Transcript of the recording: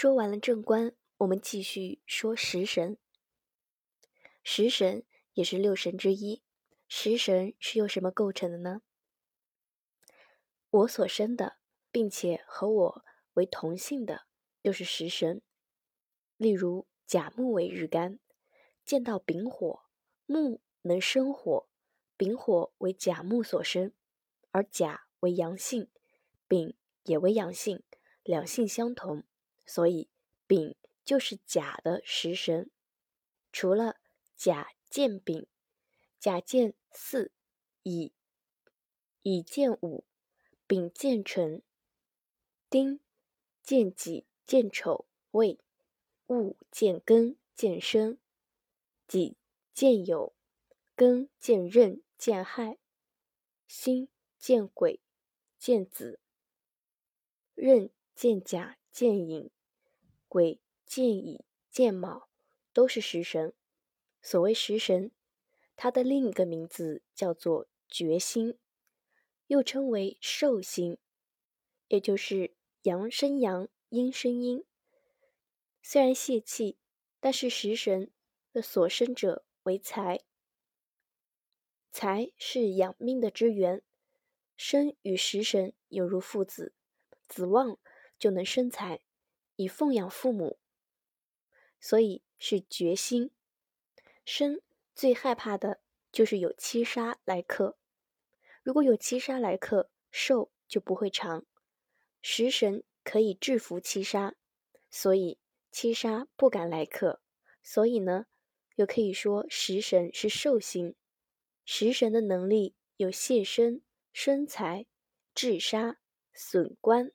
说完了正官，我们继续说食神。食神也是六神之一。食神是由什么构成的呢？我所生的，并且和我为同性的，就是食神。例如甲木为日干，见到丙火，木能生火，丙火为甲木所生，而甲为阳性，丙也为阳性，两性相同，所以丙就是甲的食神。除了甲见丙。甲见巳，乙乙见午，丙见辰，丁见己见丑未，戊见庚见申，己见酉，庚见壬见亥，辛见癸见子，壬见甲见寅，鬼见乙见卯，都是食神。所谓食神。它的另一个名字叫做决心，又称为寿星，也就是阳生阳，阴生阴。虽然泄气，但是食神的所生者为财，财是养命的之源，生与食神犹如父子，子旺就能生财，以奉养父母，所以是决心生。最害怕的就是有七杀来克，如果有七杀来克，寿就不会长。食神可以制服七杀，所以七杀不敢来克。所以呢，又可以说食神是寿星。食神的能力有泄身、生财、制杀、损官。